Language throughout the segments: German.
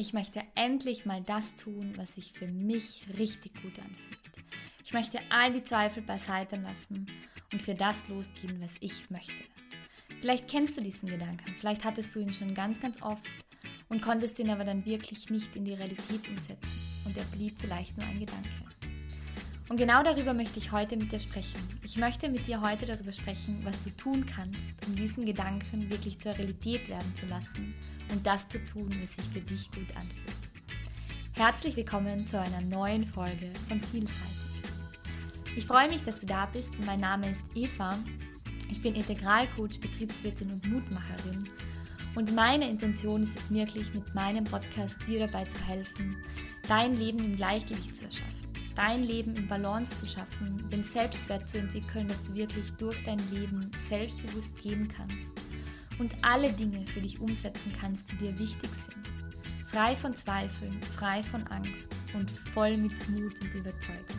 Ich möchte endlich mal das tun, was sich für mich richtig gut anfühlt. Ich möchte all die Zweifel beiseite lassen und für das losgehen, was ich möchte. Vielleicht kennst du diesen Gedanken, vielleicht hattest du ihn schon ganz, ganz oft und konntest ihn aber dann wirklich nicht in die Realität umsetzen und er blieb vielleicht nur ein Gedanke. Und genau darüber möchte ich heute mit dir sprechen. Ich möchte mit dir heute darüber sprechen, was du tun kannst, um diesen Gedanken wirklich zur Realität werden zu lassen und das zu tun, was sich für dich gut anfühlt. Herzlich willkommen zu einer neuen Folge von Vielseitig. Ich freue mich, dass du da bist. Mein Name ist Eva. Ich bin Integralcoach, Betriebswirtin und Mutmacherin. Und meine Intention ist es wirklich, mit meinem Podcast dir dabei zu helfen, dein Leben im Gleichgewicht zu erschaffen dein Leben in Balance zu schaffen, den Selbstwert zu entwickeln, dass du wirklich durch dein Leben selbstbewusst gehen kannst und alle Dinge für dich umsetzen kannst, die dir wichtig sind. Frei von Zweifeln, frei von Angst und voll mit Mut und Überzeugung.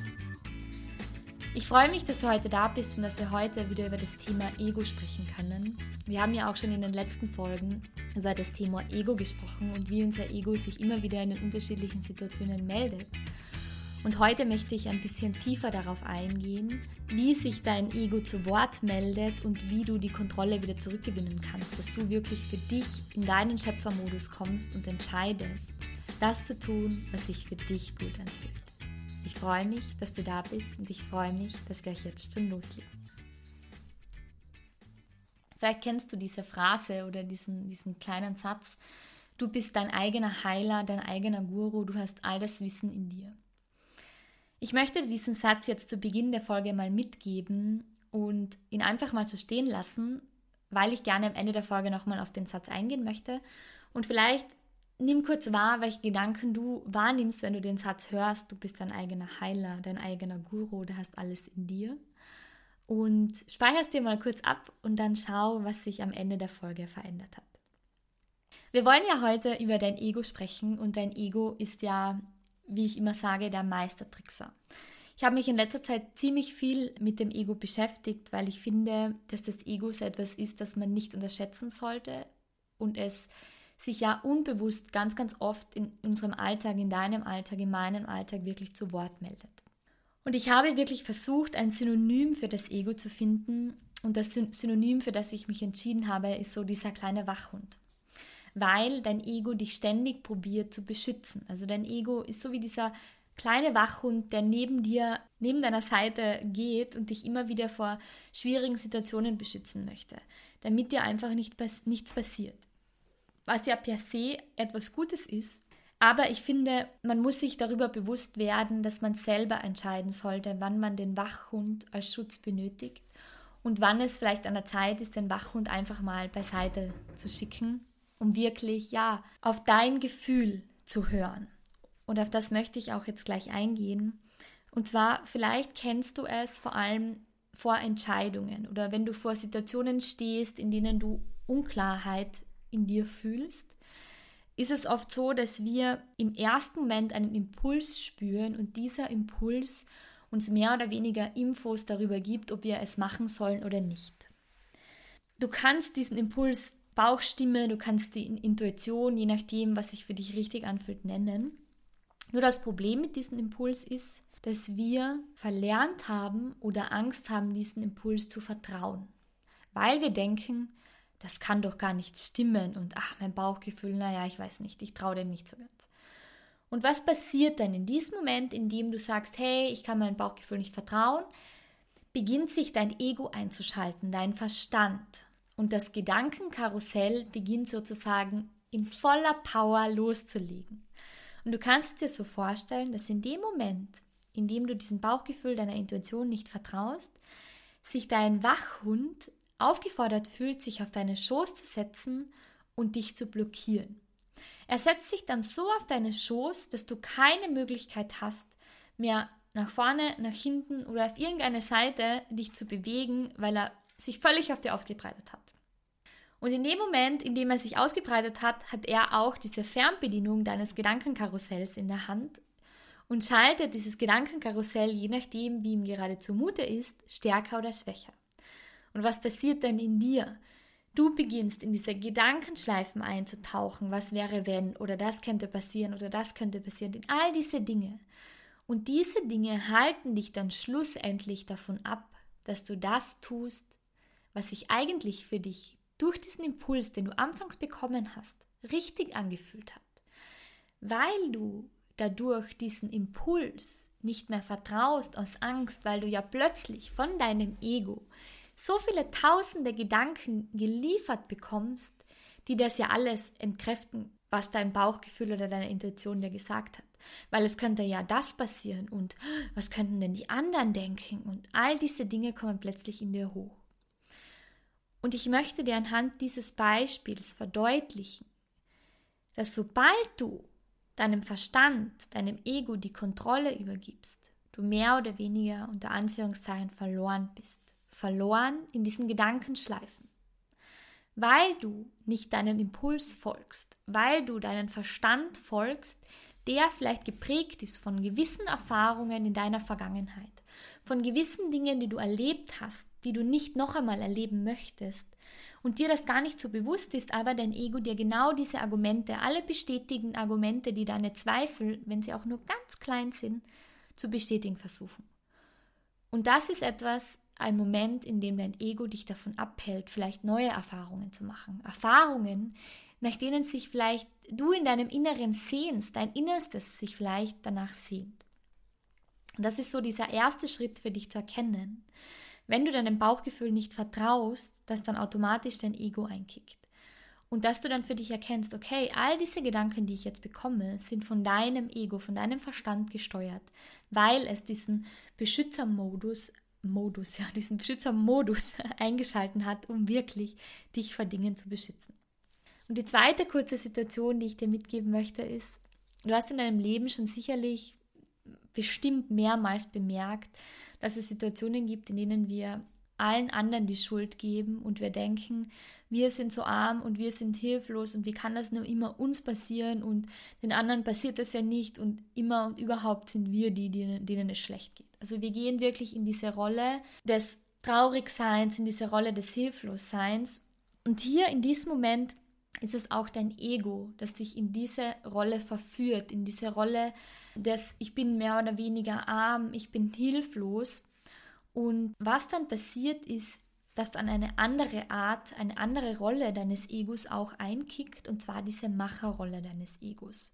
Ich freue mich, dass du heute da bist und dass wir heute wieder über das Thema Ego sprechen können. Wir haben ja auch schon in den letzten Folgen über das Thema Ego gesprochen und wie unser Ego sich immer wieder in den unterschiedlichen Situationen meldet. Und heute möchte ich ein bisschen tiefer darauf eingehen, wie sich dein Ego zu Wort meldet und wie du die Kontrolle wieder zurückgewinnen kannst, dass du wirklich für dich in deinen Schöpfermodus kommst und entscheidest, das zu tun, was sich für dich gut anfühlt. Ich freue mich, dass du da bist und ich freue mich, dass wir jetzt schon loslegen. Vielleicht kennst du diese Phrase oder diesen, diesen kleinen Satz, du bist dein eigener Heiler, dein eigener Guru, du hast all das Wissen in dir. Ich möchte diesen Satz jetzt zu Beginn der Folge mal mitgeben und ihn einfach mal so stehen lassen, weil ich gerne am Ende der Folge nochmal auf den Satz eingehen möchte. Und vielleicht nimm kurz wahr, welche Gedanken du wahrnimmst, wenn du den Satz hörst, du bist dein eigener Heiler, dein eigener Guru, du hast alles in dir. Und speicherst dir mal kurz ab und dann schau, was sich am Ende der Folge verändert hat. Wir wollen ja heute über dein Ego sprechen und dein Ego ist ja wie ich immer sage, der Meistertrickser. Ich habe mich in letzter Zeit ziemlich viel mit dem Ego beschäftigt, weil ich finde, dass das Ego so etwas ist, das man nicht unterschätzen sollte und es sich ja unbewusst ganz, ganz oft in unserem Alltag, in deinem Alltag, in meinem Alltag wirklich zu Wort meldet. Und ich habe wirklich versucht, ein Synonym für das Ego zu finden. Und das Synonym, für das ich mich entschieden habe, ist so dieser kleine Wachhund weil dein Ego dich ständig probiert zu beschützen. Also dein Ego ist so wie dieser kleine Wachhund, der neben dir, neben deiner Seite geht und dich immer wieder vor schwierigen Situationen beschützen möchte, damit dir einfach nicht, nichts passiert. Was ja per se etwas Gutes ist, aber ich finde, man muss sich darüber bewusst werden, dass man selber entscheiden sollte, wann man den Wachhund als Schutz benötigt und wann es vielleicht an der Zeit ist, den Wachhund einfach mal beiseite zu schicken um wirklich, ja, auf dein Gefühl zu hören. Und auf das möchte ich auch jetzt gleich eingehen. Und zwar, vielleicht kennst du es vor allem vor Entscheidungen oder wenn du vor Situationen stehst, in denen du Unklarheit in dir fühlst, ist es oft so, dass wir im ersten Moment einen Impuls spüren und dieser Impuls uns mehr oder weniger Infos darüber gibt, ob wir es machen sollen oder nicht. Du kannst diesen Impuls Bauchstimme, du kannst die Intuition, je nachdem, was sich für dich richtig anfühlt, nennen. Nur das Problem mit diesem Impuls ist, dass wir verlernt haben oder Angst haben, diesen Impuls zu vertrauen. Weil wir denken, das kann doch gar nicht stimmen und ach, mein Bauchgefühl, naja, ich weiß nicht, ich traue dem nicht so ganz. Und was passiert dann in diesem Moment, in dem du sagst, hey, ich kann meinem Bauchgefühl nicht vertrauen, beginnt sich dein Ego einzuschalten, dein Verstand. Und das Gedankenkarussell beginnt sozusagen in voller Power loszulegen. Und du kannst dir so vorstellen, dass in dem Moment, in dem du diesem Bauchgefühl deiner Intuition nicht vertraust, sich dein Wachhund aufgefordert fühlt, sich auf deine Schoß zu setzen und dich zu blockieren. Er setzt sich dann so auf deine Schoß, dass du keine Möglichkeit hast, mehr nach vorne, nach hinten oder auf irgendeine Seite dich zu bewegen, weil er sich völlig auf dir ausgebreitet hat. Und in dem Moment, in dem er sich ausgebreitet hat, hat er auch diese Fernbedienung deines Gedankenkarussells in der Hand und schaltet dieses Gedankenkarussell, je nachdem, wie ihm gerade zumute ist, stärker oder schwächer. Und was passiert dann in dir? du beginnst in diese Gedankenschleifen einzutauchen, was wäre wenn oder das könnte passieren oder das könnte passieren, in all diese Dinge. Und diese Dinge halten dich dann schlussendlich davon ab, dass du das tust, was sich eigentlich für dich durch diesen Impuls, den du anfangs bekommen hast, richtig angefühlt hat. Weil du dadurch diesen Impuls nicht mehr vertraust aus Angst, weil du ja plötzlich von deinem Ego so viele tausende Gedanken geliefert bekommst, die das ja alles entkräften, was dein Bauchgefühl oder deine Intuition dir gesagt hat. Weil es könnte ja das passieren und was könnten denn die anderen denken und all diese Dinge kommen plötzlich in dir hoch. Und ich möchte dir anhand dieses Beispiels verdeutlichen, dass sobald du deinem Verstand, deinem Ego die Kontrolle übergibst, du mehr oder weniger unter Anführungszeichen verloren bist verloren in diesen Gedankenschleifen. Weil du nicht deinen Impuls folgst, weil du deinen Verstand folgst, der vielleicht geprägt ist von gewissen Erfahrungen in deiner Vergangenheit, von gewissen Dingen, die du erlebt hast, die du nicht noch einmal erleben möchtest und dir das gar nicht so bewusst ist, aber dein Ego dir genau diese Argumente, alle bestätigenden Argumente, die deine Zweifel, wenn sie auch nur ganz klein sind, zu bestätigen versuchen. Und das ist etwas, ein Moment, in dem dein Ego dich davon abhält, vielleicht neue Erfahrungen zu machen. Erfahrungen, nach denen sich vielleicht du in deinem Inneren sehnst, dein Innerstes sich vielleicht danach sehnt. Und das ist so dieser erste Schritt für dich zu erkennen. Wenn du deinem Bauchgefühl nicht vertraust, dass dann automatisch dein Ego einkickt. Und dass du dann für dich erkennst, okay, all diese Gedanken, die ich jetzt bekomme, sind von deinem Ego, von deinem Verstand gesteuert, weil es diesen Beschützermodus Modus, ja, diesen Beschützermodus eingeschalten hat, um wirklich dich vor Dingen zu beschützen. Und die zweite kurze Situation, die ich dir mitgeben möchte, ist, du hast in deinem Leben schon sicherlich bestimmt mehrmals bemerkt, dass es Situationen gibt, in denen wir allen anderen die Schuld geben und wir denken, wir sind so arm und wir sind hilflos und wie kann das nur immer uns passieren und den anderen passiert das ja nicht und immer und überhaupt sind wir die, denen, denen es schlecht geht. Also wir gehen wirklich in diese Rolle des Traurigseins, in diese Rolle des Hilflosseins und hier in diesem Moment ist es auch dein Ego, das dich in diese Rolle verführt, in diese Rolle des Ich bin mehr oder weniger arm, ich bin hilflos. Und was dann passiert ist, dass dann eine andere Art, eine andere Rolle deines Egos auch einkickt, und zwar diese Macherrolle deines Egos.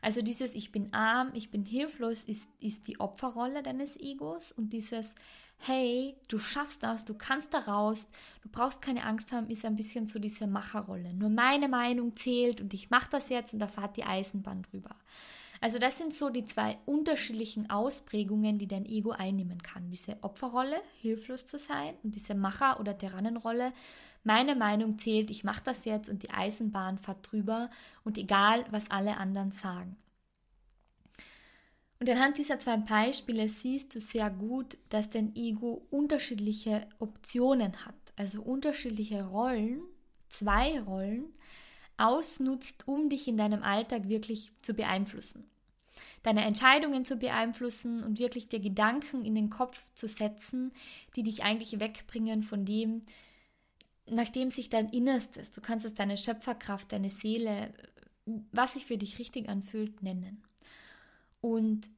Also dieses Ich bin arm, ich bin hilflos ist, ist die Opferrolle deines Egos und dieses Hey, du schaffst das, du kannst da raus, du brauchst keine Angst haben, ist ein bisschen so diese Macherrolle. Nur meine Meinung zählt und ich mache das jetzt und da fahrt die Eisenbahn drüber. Also das sind so die zwei unterschiedlichen Ausprägungen, die dein Ego einnehmen kann. Diese Opferrolle, hilflos zu sein und diese Macher- oder Tyrannenrolle. Meine Meinung zählt, ich mache das jetzt und die Eisenbahn fährt drüber und egal, was alle anderen sagen. Und anhand dieser zwei Beispiele siehst du sehr gut, dass dein Ego unterschiedliche Optionen hat, also unterschiedliche Rollen, zwei Rollen, ausnutzt, um dich in deinem Alltag wirklich zu beeinflussen. Deine Entscheidungen zu beeinflussen und wirklich dir Gedanken in den Kopf zu setzen, die dich eigentlich wegbringen von dem, nachdem sich dein Innerstes, du kannst es deine Schöpferkraft, deine Seele, was sich für dich richtig anfühlt, nennen. Und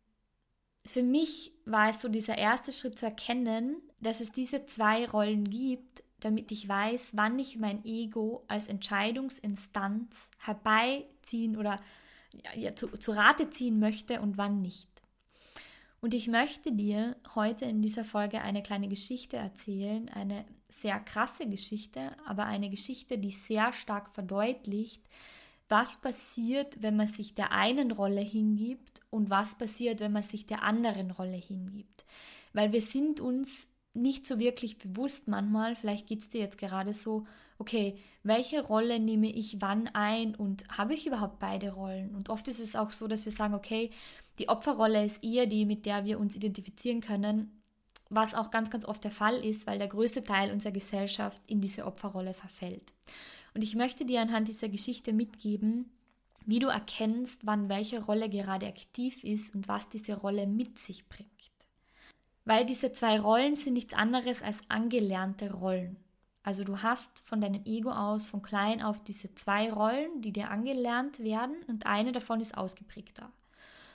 für mich war es so dieser erste Schritt zu erkennen, dass es diese zwei Rollen gibt damit ich weiß, wann ich mein Ego als Entscheidungsinstanz herbeiziehen oder ja, zu, zu Rate ziehen möchte und wann nicht. Und ich möchte dir heute in dieser Folge eine kleine Geschichte erzählen, eine sehr krasse Geschichte, aber eine Geschichte, die sehr stark verdeutlicht, was passiert, wenn man sich der einen Rolle hingibt und was passiert, wenn man sich der anderen Rolle hingibt. Weil wir sind uns nicht so wirklich bewusst manchmal, vielleicht geht es dir jetzt gerade so, okay, welche Rolle nehme ich wann ein und habe ich überhaupt beide Rollen? Und oft ist es auch so, dass wir sagen, okay, die Opferrolle ist eher die, mit der wir uns identifizieren können, was auch ganz, ganz oft der Fall ist, weil der größte Teil unserer Gesellschaft in diese Opferrolle verfällt. Und ich möchte dir anhand dieser Geschichte mitgeben, wie du erkennst, wann welche Rolle gerade aktiv ist und was diese Rolle mit sich bringt weil diese zwei Rollen sind nichts anderes als angelernte Rollen. Also du hast von deinem Ego aus von klein auf diese zwei Rollen, die dir angelernt werden und eine davon ist ausgeprägter.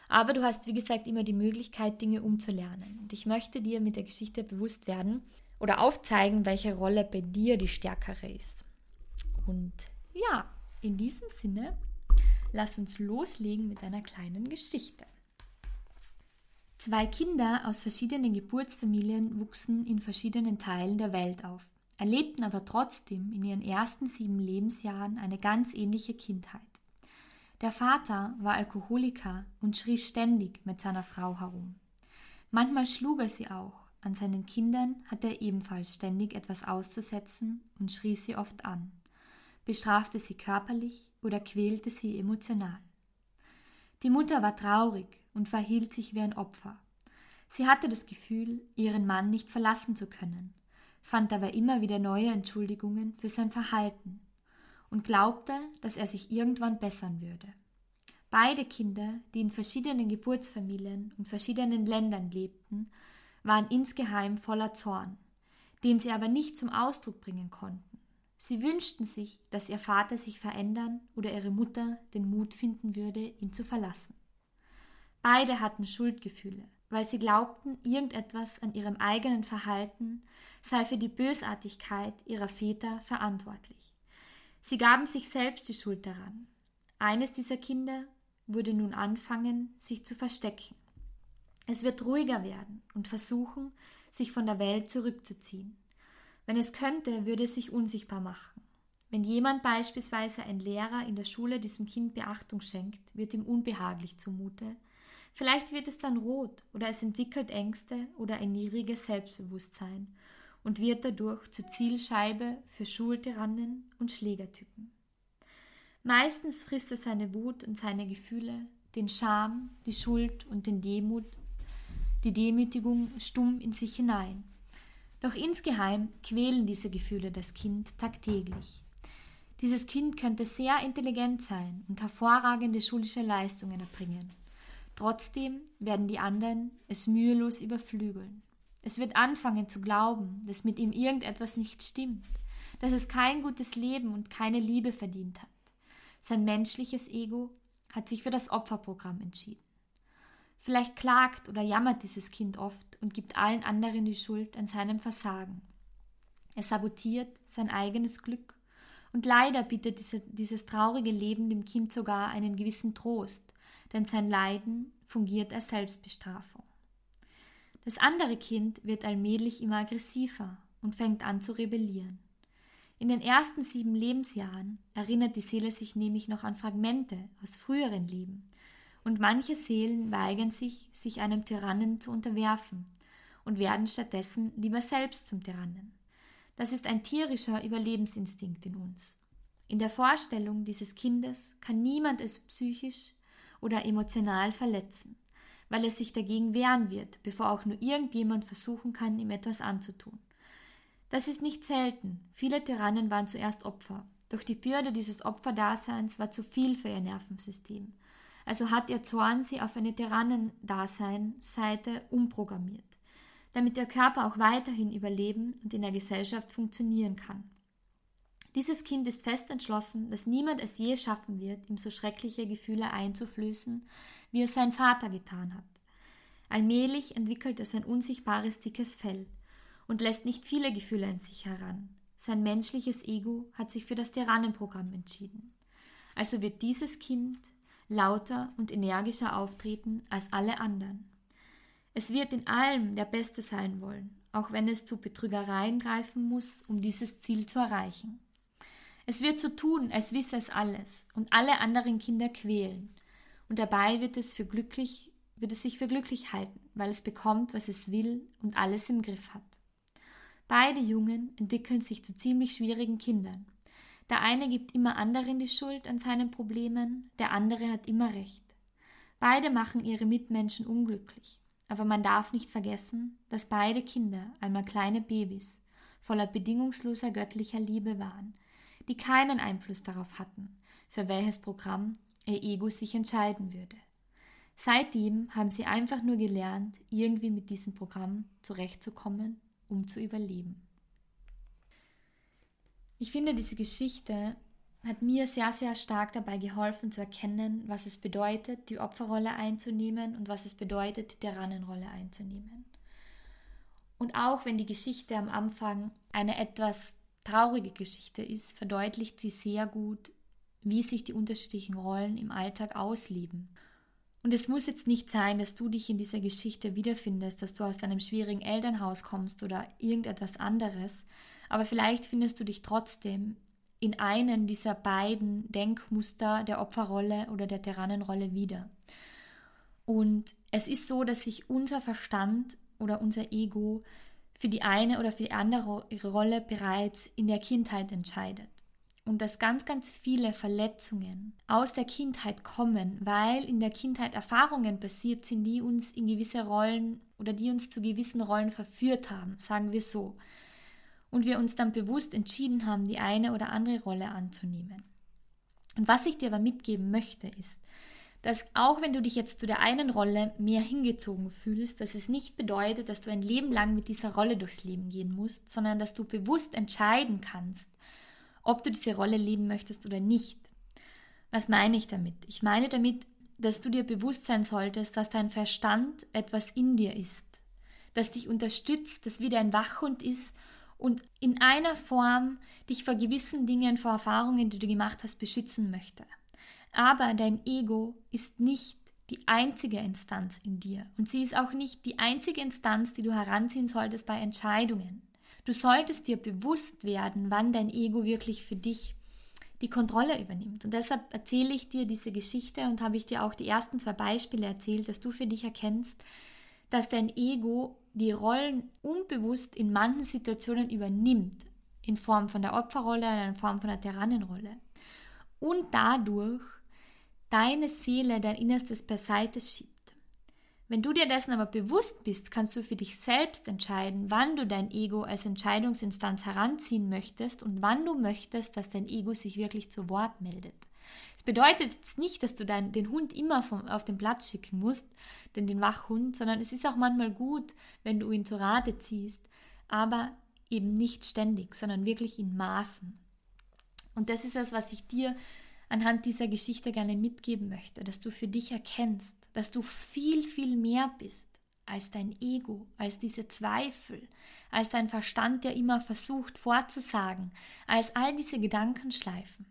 Aber du hast, wie gesagt, immer die Möglichkeit, Dinge umzulernen. Und ich möchte dir mit der Geschichte bewusst werden oder aufzeigen, welche Rolle bei dir die stärkere ist. Und ja, in diesem Sinne, lass uns loslegen mit einer kleinen Geschichte. Zwei Kinder aus verschiedenen Geburtsfamilien wuchsen in verschiedenen Teilen der Welt auf, erlebten aber trotzdem in ihren ersten sieben Lebensjahren eine ganz ähnliche Kindheit. Der Vater war Alkoholiker und schrie ständig mit seiner Frau herum. Manchmal schlug er sie auch, an seinen Kindern hatte er ebenfalls ständig etwas auszusetzen und schrie sie oft an, bestrafte sie körperlich oder quälte sie emotional. Die Mutter war traurig und verhielt sich wie ein Opfer. Sie hatte das Gefühl, ihren Mann nicht verlassen zu können, fand aber immer wieder neue Entschuldigungen für sein Verhalten und glaubte, dass er sich irgendwann bessern würde. Beide Kinder, die in verschiedenen Geburtsfamilien und verschiedenen Ländern lebten, waren insgeheim voller Zorn, den sie aber nicht zum Ausdruck bringen konnten. Sie wünschten sich, dass ihr Vater sich verändern oder ihre Mutter den Mut finden würde, ihn zu verlassen. Beide hatten Schuldgefühle, weil sie glaubten, irgendetwas an ihrem eigenen Verhalten sei für die Bösartigkeit ihrer Väter verantwortlich. Sie gaben sich selbst die Schuld daran. Eines dieser Kinder würde nun anfangen, sich zu verstecken. Es wird ruhiger werden und versuchen, sich von der Welt zurückzuziehen. Wenn es könnte, würde es sich unsichtbar machen. Wenn jemand beispielsweise ein Lehrer in der Schule diesem Kind Beachtung schenkt, wird ihm unbehaglich zumute, Vielleicht wird es dann rot oder es entwickelt Ängste oder ein niedriges Selbstbewusstsein und wird dadurch zur Zielscheibe für Schultyrannen und Schlägertypen. Meistens frisst er seine Wut und seine Gefühle, den Scham, die Schuld und den Demut, die Demütigung stumm in sich hinein. Doch insgeheim quälen diese Gefühle das Kind tagtäglich. Dieses Kind könnte sehr intelligent sein und hervorragende schulische Leistungen erbringen. Trotzdem werden die anderen es mühelos überflügeln. Es wird anfangen zu glauben, dass mit ihm irgendetwas nicht stimmt, dass es kein gutes Leben und keine Liebe verdient hat. Sein menschliches Ego hat sich für das Opferprogramm entschieden. Vielleicht klagt oder jammert dieses Kind oft und gibt allen anderen die Schuld an seinem Versagen. Er sabotiert sein eigenes Glück und leider bietet diese, dieses traurige Leben dem Kind sogar einen gewissen Trost, denn sein Leiden fungiert als Selbstbestrafung. Das andere Kind wird allmählich immer aggressiver und fängt an zu rebellieren. In den ersten sieben Lebensjahren erinnert die Seele sich nämlich noch an Fragmente aus früheren Leben, und manche Seelen weigern sich, sich einem Tyrannen zu unterwerfen und werden stattdessen lieber selbst zum Tyrannen. Das ist ein tierischer Überlebensinstinkt in uns. In der Vorstellung dieses Kindes kann niemand es psychisch oder emotional verletzen, weil er sich dagegen wehren wird, bevor auch nur irgendjemand versuchen kann, ihm etwas anzutun. Das ist nicht selten. Viele Tyrannen waren zuerst Opfer, doch die Bürde dieses Opferdaseins war zu viel für ihr Nervensystem. Also hat ihr Zorn sie auf eine Tyrannendaseinseite umprogrammiert, damit der Körper auch weiterhin überleben und in der Gesellschaft funktionieren kann. Dieses Kind ist fest entschlossen, dass niemand es je schaffen wird, ihm so schreckliche Gefühle einzuflößen, wie es sein Vater getan hat. Allmählich entwickelt es ein unsichtbares dickes Fell und lässt nicht viele Gefühle in sich heran. Sein menschliches Ego hat sich für das Tyrannenprogramm entschieden. Also wird dieses Kind lauter und energischer auftreten als alle anderen. Es wird in allem der Beste sein wollen, auch wenn es zu Betrügereien greifen muss, um dieses Ziel zu erreichen. Es wird so tun, als wisse es alles und alle anderen Kinder quälen. Und dabei wird es für glücklich, wird es sich für glücklich halten, weil es bekommt, was es will und alles im Griff hat. Beide Jungen entwickeln sich zu ziemlich schwierigen Kindern. Der eine gibt immer anderen die Schuld an seinen Problemen, der andere hat immer recht. Beide machen ihre Mitmenschen unglücklich. Aber man darf nicht vergessen, dass beide Kinder einmal kleine Babys voller bedingungsloser göttlicher Liebe waren, die keinen Einfluss darauf hatten, für welches Programm ihr Ego sich entscheiden würde. Seitdem haben sie einfach nur gelernt, irgendwie mit diesem Programm zurechtzukommen, um zu überleben. Ich finde, diese Geschichte hat mir sehr, sehr stark dabei geholfen zu erkennen, was es bedeutet, die Opferrolle einzunehmen und was es bedeutet, die Tyrannenrolle einzunehmen. Und auch wenn die Geschichte am Anfang eine etwas traurige Geschichte ist, verdeutlicht sie sehr gut, wie sich die unterschiedlichen Rollen im Alltag ausleben. Und es muss jetzt nicht sein, dass du dich in dieser Geschichte wiederfindest, dass du aus deinem schwierigen Elternhaus kommst oder irgendetwas anderes, aber vielleicht findest du dich trotzdem in einen dieser beiden Denkmuster der Opferrolle oder der Tyrannenrolle wieder. Und es ist so, dass sich unser Verstand oder unser Ego für die eine oder für die andere Rolle bereits in der Kindheit entscheidet. Und dass ganz, ganz viele Verletzungen aus der Kindheit kommen, weil in der Kindheit Erfahrungen passiert sind, die uns in gewisse Rollen oder die uns zu gewissen Rollen verführt haben, sagen wir so und wir uns dann bewusst entschieden haben, die eine oder andere Rolle anzunehmen. Und was ich dir aber mitgeben möchte, ist, dass auch wenn du dich jetzt zu der einen Rolle mehr hingezogen fühlst, dass es nicht bedeutet, dass du ein Leben lang mit dieser Rolle durchs Leben gehen musst, sondern dass du bewusst entscheiden kannst, ob du diese Rolle leben möchtest oder nicht. Was meine ich damit? Ich meine damit, dass du dir bewusst sein solltest, dass dein Verstand etwas in dir ist, das dich unterstützt, das wie ein Wachhund ist und in einer Form dich vor gewissen Dingen, vor Erfahrungen, die du gemacht hast, beschützen möchte. Aber dein Ego ist nicht die einzige Instanz in dir und sie ist auch nicht die einzige Instanz, die du heranziehen solltest bei Entscheidungen. Du solltest dir bewusst werden, wann dein Ego wirklich für dich die Kontrolle übernimmt. Und deshalb erzähle ich dir diese Geschichte und habe ich dir auch die ersten zwei Beispiele erzählt, dass du für dich erkennst, dass dein Ego die Rollen unbewusst in manchen Situationen übernimmt, in Form von der Opferrolle, in Form von der Tyrannenrolle. Und dadurch deine Seele, dein Innerstes beiseite schiebt. Wenn du dir dessen aber bewusst bist, kannst du für dich selbst entscheiden, wann du dein Ego als Entscheidungsinstanz heranziehen möchtest und wann du möchtest, dass dein Ego sich wirklich zu Wort meldet. Es bedeutet jetzt nicht, dass du dein, den Hund immer vom, auf den Platz schicken musst, denn den Wachhund, sondern es ist auch manchmal gut, wenn du ihn zu Rate ziehst, aber eben nicht ständig, sondern wirklich in Maßen. Und das ist es, was ich dir anhand dieser Geschichte gerne mitgeben möchte, dass du für dich erkennst, dass du viel, viel mehr bist als dein Ego, als diese Zweifel, als dein Verstand, der immer versucht vorzusagen, als all diese Gedankenschleifen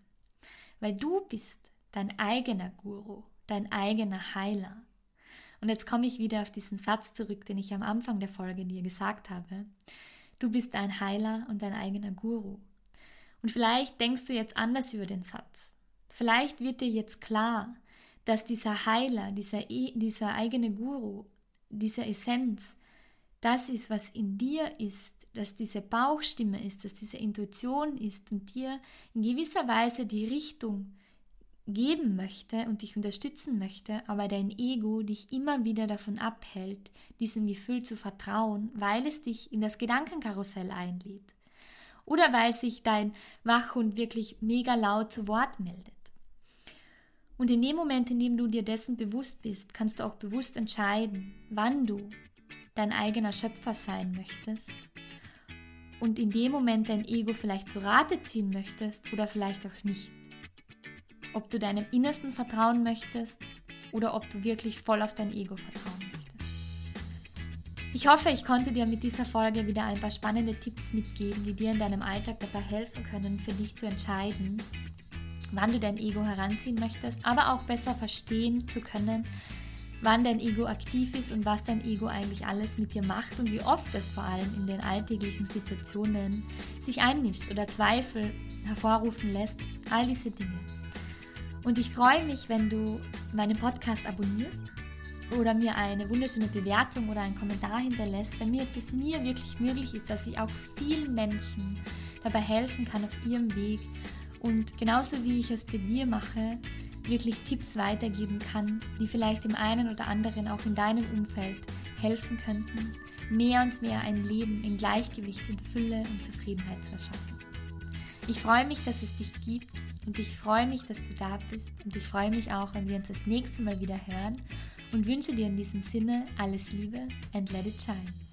weil du bist dein eigener Guru, dein eigener Heiler. Und jetzt komme ich wieder auf diesen Satz zurück, den ich am Anfang der Folge dir gesagt habe. Du bist ein Heiler und dein eigener Guru. Und vielleicht denkst du jetzt anders über den Satz. Vielleicht wird dir jetzt klar, dass dieser Heiler, dieser, dieser eigene Guru, diese Essenz, das ist, was in dir ist, dass diese Bauchstimme ist, dass diese Intuition ist und dir in gewisser Weise die Richtung geben möchte und dich unterstützen möchte, aber dein Ego dich immer wieder davon abhält, diesem Gefühl zu vertrauen, weil es dich in das Gedankenkarussell einlädt. Oder weil sich dein Wachhund wirklich mega laut zu Wort meldet. Und in dem Moment, in dem du dir dessen bewusst bist, kannst du auch bewusst entscheiden, wann du dein eigener Schöpfer sein möchtest und in dem Moment dein Ego vielleicht zu Rate ziehen möchtest oder vielleicht auch nicht. Ob du deinem Innersten vertrauen möchtest oder ob du wirklich voll auf dein Ego vertrauen möchtest. Ich hoffe, ich konnte dir mit dieser Folge wieder ein paar spannende Tipps mitgeben, die dir in deinem Alltag dabei helfen können, für dich zu entscheiden, wann du dein Ego heranziehen möchtest, aber auch besser verstehen zu können, wann dein Ego aktiv ist und was dein Ego eigentlich alles mit dir macht und wie oft es vor allem in den alltäglichen Situationen sich einmischt oder Zweifel hervorrufen lässt. All diese Dinge. Und ich freue mich, wenn du meinen Podcast abonnierst oder mir eine wunderschöne Bewertung oder einen Kommentar hinterlässt, damit es mir wirklich möglich ist, dass ich auch vielen Menschen dabei helfen kann auf ihrem Weg. Und genauso wie ich es bei dir mache, wirklich Tipps weitergeben kann, die vielleicht dem einen oder anderen auch in deinem Umfeld helfen könnten, mehr und mehr ein Leben in Gleichgewicht, in Fülle und Zufriedenheit zu erschaffen. Ich freue mich, dass es dich gibt und ich freue mich, dass du da bist und ich freue mich auch, wenn wir uns das nächste Mal wieder hören und wünsche dir in diesem Sinne alles Liebe and let it shine.